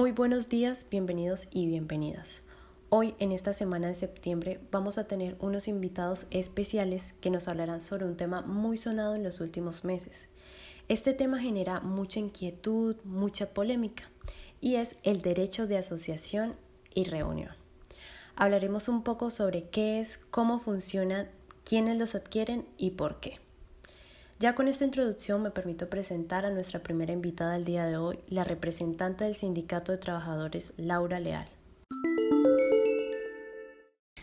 Muy buenos días, bienvenidos y bienvenidas. Hoy, en esta semana de septiembre, vamos a tener unos invitados especiales que nos hablarán sobre un tema muy sonado en los últimos meses. Este tema genera mucha inquietud, mucha polémica, y es el derecho de asociación y reunión. Hablaremos un poco sobre qué es, cómo funciona, quiénes los adquieren y por qué. Ya con esta introducción me permito presentar a nuestra primera invitada del día de hoy, la representante del Sindicato de Trabajadores, Laura Leal.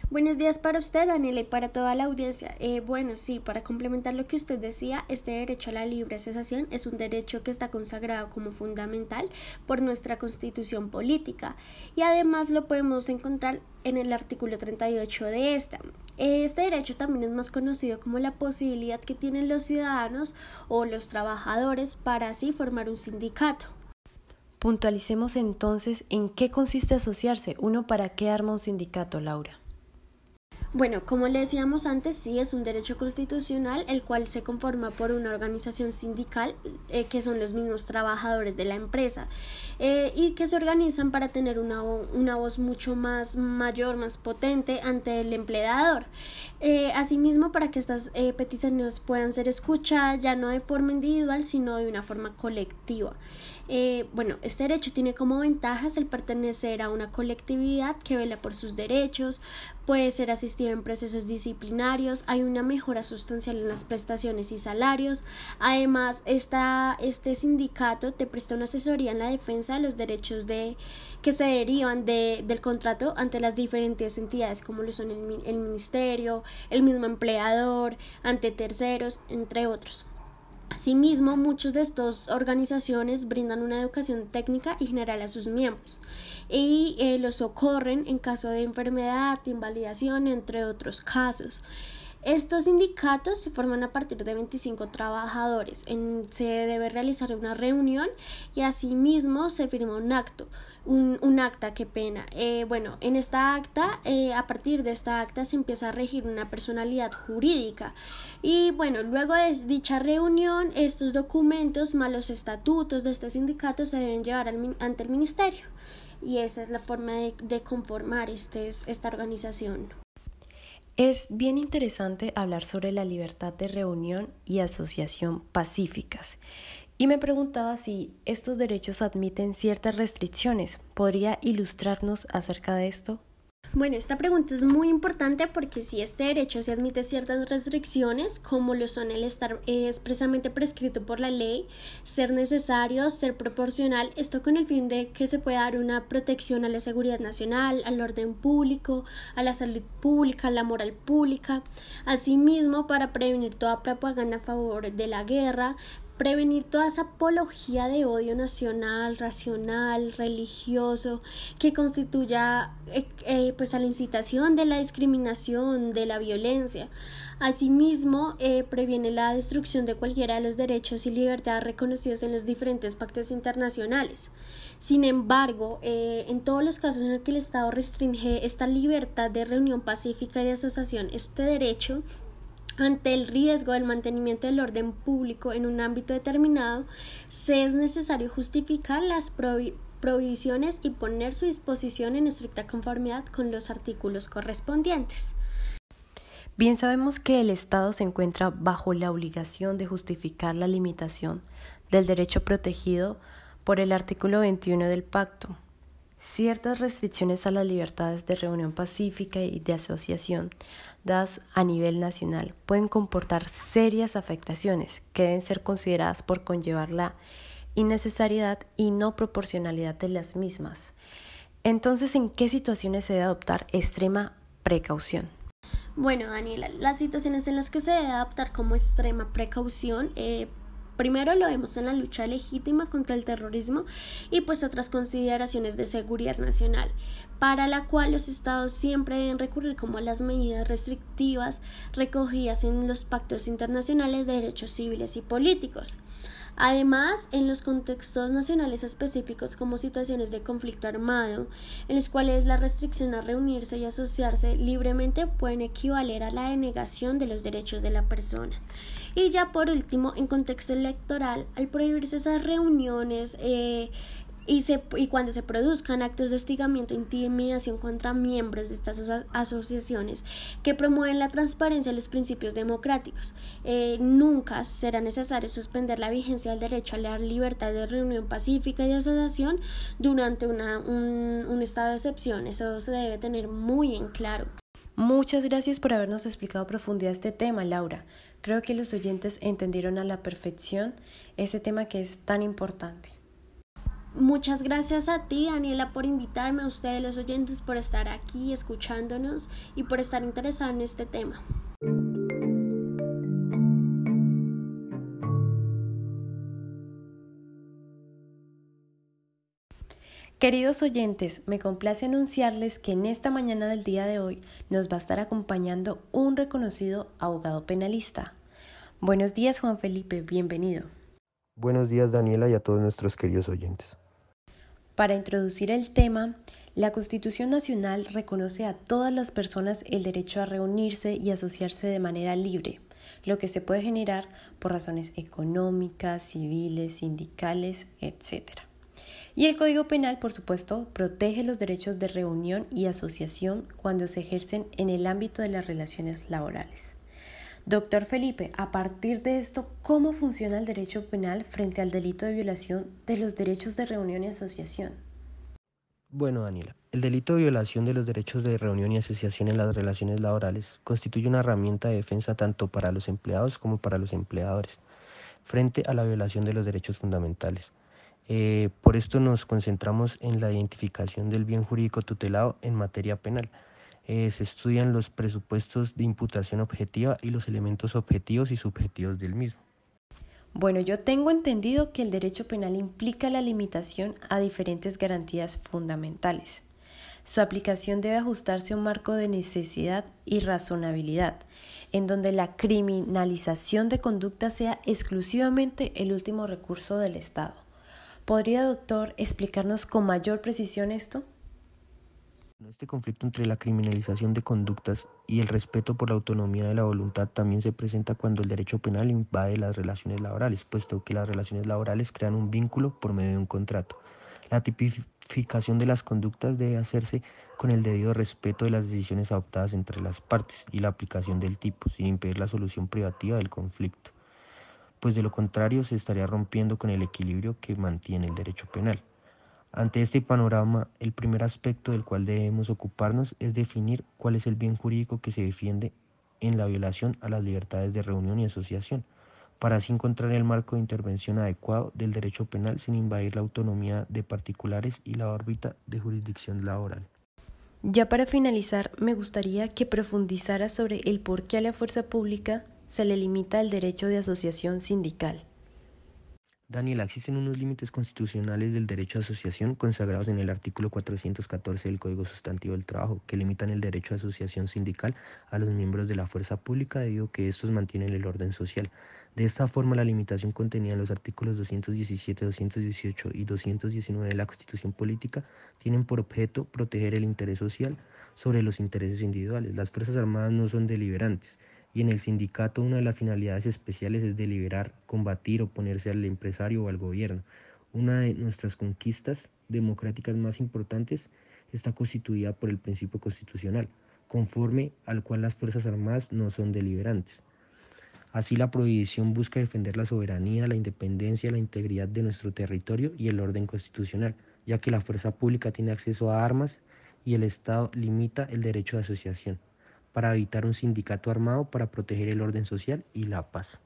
Buenos días para usted, Daniela, y para toda la audiencia. Eh, bueno, sí, para complementar lo que usted decía, este derecho a la libre asociación es un derecho que está consagrado como fundamental por nuestra constitución política y además lo podemos encontrar en el artículo 38 de esta. Este derecho también es más conocido como la posibilidad que tienen los ciudadanos o los trabajadores para así formar un sindicato. Puntualicemos entonces en qué consiste asociarse. Uno para qué arma un sindicato, Laura. Bueno, como le decíamos antes, sí es un derecho constitucional el cual se conforma por una organización sindical eh, que son los mismos trabajadores de la empresa eh, y que se organizan para tener una, una, voz mucho más mayor, más potente ante el empleador. Eh, asimismo, para que estas peticiones puedan ser escuchadas ya no de forma individual, sino de una forma colectiva. bueno, este derecho tiene como ventajas el pertenecer a una colectividad que vela por sus derechos, puede ser asistido en procesos disciplinarios, hay una mejora sustancial en las prestaciones y salarios. Además, esta, este sindicato te presta una asesoría en la defensa de los derechos de, que se derivan de, del contrato ante las diferentes entidades como lo son el, el ministerio, el mismo empleador, ante terceros, entre otros. Asimismo, muchas de estas organizaciones brindan una educación técnica y general a sus miembros y eh, los socorren en caso de enfermedad, invalidación, entre otros casos. Estos sindicatos se forman a partir de 25 trabajadores. se debe realizar una reunión y asimismo se firma un acto un, acta, qué pena. Eh, bueno, en esta acta, eh, a partir de esta acta se empieza a regir una personalidad jurídica. Y bueno, luego de dicha reunión, estos documentos más los estatutos de este sindicato se deben llevar ante el ministerio. Y esa es la forma de, conformar este, esta organización. Es bien interesante hablar sobre la libertad de reunión y asociación pacíficas. Y me preguntaba si estos derechos admiten ciertas restricciones. ¿Podría ilustrarnos acerca de esto? Bueno, esta pregunta es muy importante porque si este derecho se admite ciertas restricciones, como lo son el estar expresamente prescrito por la ley, ser necesario, ser proporcional, esto con el fin de que se pueda dar una protección a la seguridad nacional, al orden público, a la salud pública, a la moral pública, asimismo para prevenir toda propaganda a favor de la guerra, prevenir toda esa apología de odio nacional, racional, religioso, que constituya eh, eh, pues a la incitación de la discriminación, de la violencia. Asimismo, eh, previene la destrucción de cualquiera de los derechos y libertades reconocidos en los diferentes pactos internacionales. Sin embargo, en todos los casos en los que el Estado restringe esta libertad de reunión pacífica y de asociación, este derecho ante el riesgo del mantenimiento del orden público en un ámbito determinado, se es necesario justificar las prohibiciones y poner su disposición en estricta conformidad con los artículos correspondientes. Bien sabemos que el Estado se encuentra bajo la obligación de justificar la limitación del derecho protegido por el artículo 21 del pacto, Ciertas restricciones a las libertades de reunión pacífica y de asociación dadas a nivel nacional pueden comportar serias afectaciones que deben ser consideradas por conllevar la innecesariedad y no proporcionalidad de las mismas. Entonces, ¿en qué situaciones se debe adoptar extrema precaución? Bueno, Daniela, las situaciones en las que se debe adoptar como extrema precaución eh, Primero lo vemos en la lucha legítima contra el terrorismo y pues otras consideraciones de seguridad nacional, para la cual los estados siempre deben recurrir como a las medidas restrictivas recogidas en los pactos internacionales de derechos civiles y políticos. Además, en los contextos nacionales específicos como situaciones de conflicto armado, en los cuales la restricción a reunirse y asociarse libremente pueden equivaler a la denegación de los derechos de la persona. Y ya por último, en contexto electoral, al prohibirse esas reuniones, eh, y, se, y cuando se produzcan actos de hostigamiento e intimidación contra miembros de estas asociaciones que promueven la transparencia y los principios democráticos. Eh, nunca será necesario suspender la vigencia del derecho a la libertad de reunión pacífica y de asociación durante una, un, un estado de excepción. Eso se debe tener muy en claro. Muchas gracias por habernos explicado profundidad este tema, Laura. Creo que los oyentes entendieron a la perfección ese tema que es tan importante. Muchas gracias a ti, Daniela, por invitarme, a ustedes los oyentes, por estar aquí escuchándonos y por estar interesados en este tema. Queridos oyentes, me complace anunciarles que en esta mañana del día de hoy nos va a estar acompañando un reconocido abogado penalista. Buenos días, Juan Felipe, bienvenido. Buenos días, Daniela, y a todos nuestros queridos oyentes. Para introducir el tema, la Constitución Nacional reconoce a todas las personas el derecho a reunirse y asociarse de manera libre, lo que se puede generar por razones económicas, civiles, sindicales, etc. Y el Código Penal, por supuesto, protege los derechos de reunión y asociación cuando se ejercen en el ámbito de las relaciones laborales. Doctor Felipe, a partir de esto, ¿cómo funciona el derecho penal frente al delito de violación de los derechos de reunión y asociación? Bueno, Daniela, el delito de violación de los derechos de reunión y asociación en las relaciones laborales constituye una herramienta de defensa tanto para los empleados como para los empleadores frente a la violación de los derechos fundamentales. Eh, por esto nos concentramos en la identificación del bien jurídico tutelado en materia penal eh, se estudian los presupuestos de imputación objetiva y los elementos objetivos y subjetivos del mismo. Bueno, yo tengo entendido que el derecho penal implica la limitación a diferentes garantías fundamentales. Su aplicación debe ajustarse a un marco de necesidad y razonabilidad, en donde la criminalización de conducta sea exclusivamente el último recurso del Estado. ¿Podría, doctor, explicarnos con mayor precisión esto? Este conflicto entre la criminalización de conductas y el respeto por la autonomía de la voluntad también se presenta cuando el derecho penal invade las relaciones laborales, puesto que las relaciones laborales crean un vínculo por medio de un contrato. La tipificación de las conductas debe hacerse con el debido respeto de las decisiones adoptadas entre las partes y la aplicación del tipo, sin impedir la solución privativa del conflicto, pues de lo contrario se estaría rompiendo con el equilibrio que mantiene el derecho penal. Ante este panorama, el primer aspecto del cual debemos ocuparnos es definir cuál es el bien jurídico que se defiende en la violación a las libertades de reunión y asociación, para así encontrar el marco de intervención adecuado del derecho penal sin invadir la autonomía de particulares y la órbita de jurisdicción laboral. Ya para finalizar, me gustaría que profundizara sobre el por qué a la fuerza pública se le limita el derecho de asociación sindical. Daniel, existen unos límites constitucionales del derecho a asociación consagrados en el artículo 414 del Código Sustantivo del Trabajo, que limitan el derecho a asociación sindical a los miembros de la fuerza pública debido a que estos mantienen el orden social. De esta forma, la limitación contenida en los artículos 217, 218 y 219 de la Constitución Política tienen por objeto proteger el interés social sobre los intereses individuales. Las Fuerzas Armadas no son deliberantes y en el sindicato una de las finalidades especiales es deliberar, combatir, oponerse al empresario o al gobierno. Una de nuestras conquistas democráticas más importantes está constituida por el principio constitucional, conforme al cual las Fuerzas Armadas no son deliberantes. Así la prohibición busca defender la soberanía, la independencia, la integridad de nuestro territorio y el orden constitucional, ya que la fuerza pública tiene acceso a armas y el Estado limita el derecho de asociación para evitar un sindicato armado para proteger el orden social y la paz.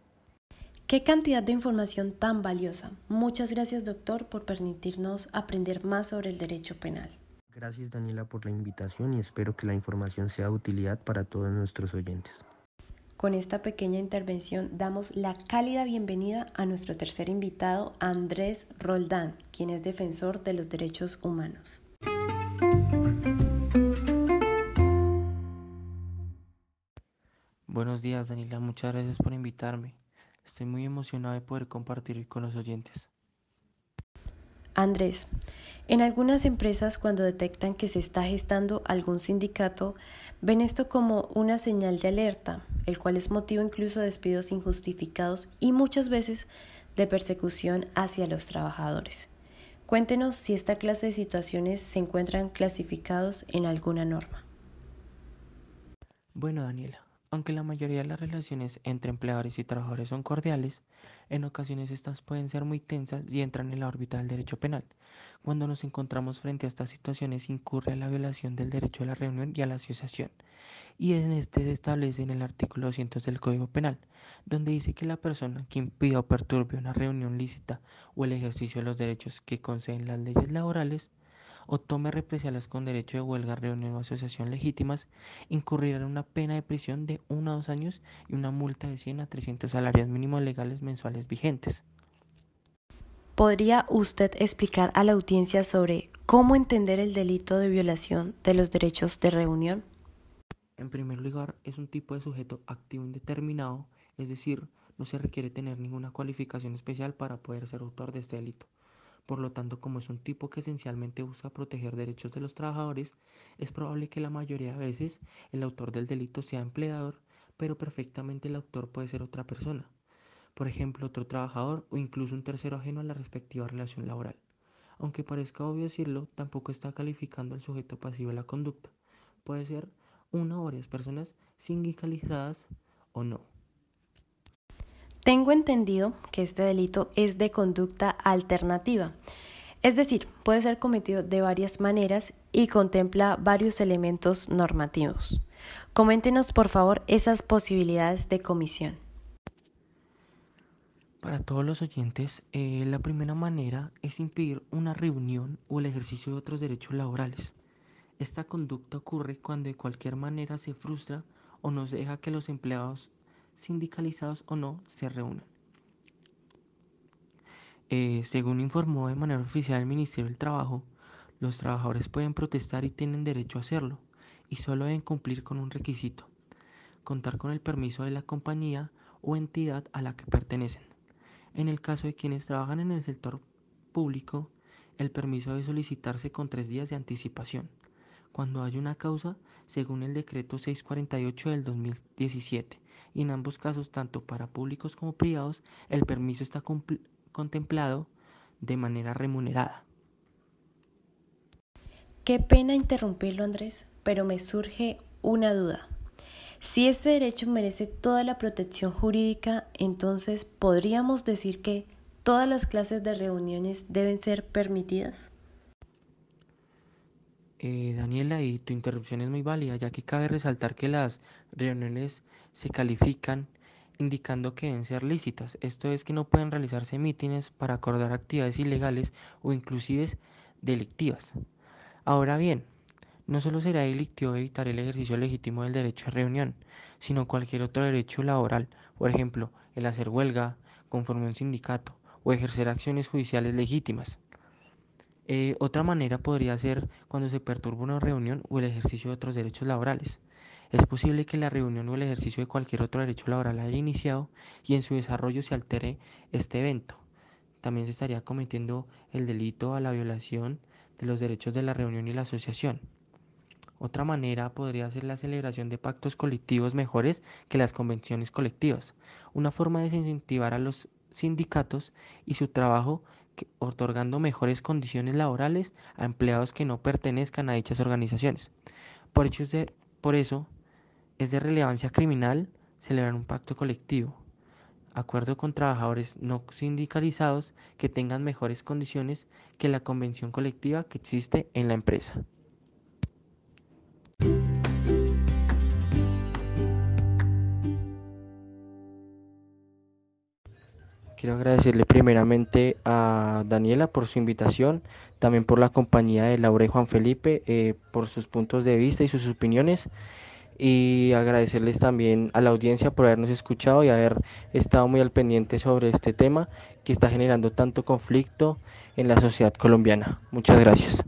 Qué cantidad de información tan valiosa. Muchas gracias doctor por permitirnos aprender más sobre el derecho penal. Gracias Daniela por la invitación y espero que la información sea de utilidad para todos nuestros oyentes. Con esta pequeña intervención damos la cálida bienvenida a nuestro tercer invitado, Andrés Roldán, quien es defensor de los derechos humanos. Buenos días, Daniela. Muchas gracias por invitarme. Estoy muy emocionado de poder compartir con los oyentes. Andrés, en algunas empresas cuando detectan que se está gestando algún sindicato, ven esto como una señal de alerta, el cual es motivo incluso de despidos injustificados y muchas veces de persecución hacia los trabajadores. Cuéntenos si esta clase de situaciones se encuentran clasificados en alguna norma. Bueno, Daniela, aunque la mayoría de las relaciones entre empleadores y trabajadores son cordiales, en ocasiones estas pueden ser muy tensas y entran en la órbita del derecho penal. Cuando nos encontramos frente a estas situaciones incurre la violación del derecho a la reunión y a la asociación. Y en este se establece en el artículo 200 del Código Penal, donde dice que la persona que impida o perturbe una reunión lícita o el ejercicio de los derechos que conceden las leyes laborales o tome represalias con derecho de huelga, reunión o asociación legítimas, incurrirá en una pena de prisión de 1 a 2 años y una multa de 100 a 300 salarios mínimos legales mensuales vigentes. ¿Podría usted explicar a la audiencia sobre cómo entender el delito de violación de los derechos de reunión? En primer lugar, es un tipo de sujeto activo indeterminado, es decir, no se requiere tener ninguna cualificación especial para poder ser autor de este delito. Por lo tanto, como es un tipo que esencialmente busca proteger derechos de los trabajadores, es probable que la mayoría de veces el autor del delito sea empleador, pero perfectamente el autor puede ser otra persona, por ejemplo, otro trabajador o incluso un tercero ajeno a la respectiva relación laboral. Aunque parezca obvio decirlo, tampoco está calificando al sujeto pasivo de la conducta. Puede ser una o varias personas sindicalizadas o no. Tengo entendido que este delito es de conducta alternativa, es decir, puede ser cometido de varias maneras y contempla varios elementos normativos. Coméntenos por favor esas posibilidades de comisión. Para todos los oyentes, eh, la primera manera es impedir una reunión o el ejercicio de otros derechos laborales. Esta conducta ocurre cuando de cualquier manera se frustra o no se deja que los empleados sindicalizados o no, se reúnan. Eh, según informó de manera oficial el Ministerio del Trabajo, los trabajadores pueden protestar y tienen derecho a hacerlo, y solo deben cumplir con un requisito, contar con el permiso de la compañía o entidad a la que pertenecen. En el caso de quienes trabajan en el sector público, el permiso debe solicitarse con tres días de anticipación, cuando hay una causa, según el decreto 648 del 2017, y en ambos casos, tanto para públicos como privados, el permiso está contemplado de manera remunerada. Qué pena interrumpirlo, Andrés, pero me surge una duda. Si este derecho merece toda la protección jurídica, entonces podríamos decir que todas las clases de reuniones deben ser permitidas. Eh, Daniela, y tu interrupción es muy válida, ya que cabe resaltar que las reuniones se califican indicando que deben ser lícitas. Esto es que no pueden realizarse mítines para acordar actividades ilegales o inclusive delictivas. Ahora bien, no solo será delictivo evitar el ejercicio legítimo del derecho a reunión, sino cualquier otro derecho laboral, por ejemplo, el hacer huelga, conforme a un sindicato o ejercer acciones judiciales legítimas. Eh, otra manera podría ser cuando se perturba una reunión o el ejercicio de otros derechos laborales. Es posible que la reunión o el ejercicio de cualquier otro derecho laboral haya iniciado y en su desarrollo se altere este evento. También se estaría cometiendo el delito a la violación de los derechos de la reunión y la asociación. Otra manera podría ser la celebración de pactos colectivos mejores que las convenciones colectivas, una forma de desincentivar a los sindicatos y su trabajo otorgando mejores condiciones laborales a empleados que no pertenezcan a dichas organizaciones. Por, por eso, es de relevancia criminal celebrar un pacto colectivo, acuerdo con trabajadores no sindicalizados que tengan mejores condiciones que la convención colectiva que existe en la empresa. Quiero agradecerle primeramente a Daniela por su invitación, también por la compañía de Laura y Juan Felipe, eh, por sus puntos de vista y sus opiniones y agradecerles también a la audiencia por habernos escuchado y haber estado muy al pendiente sobre este tema que está generando tanto conflicto en la sociedad colombiana. Muchas gracias.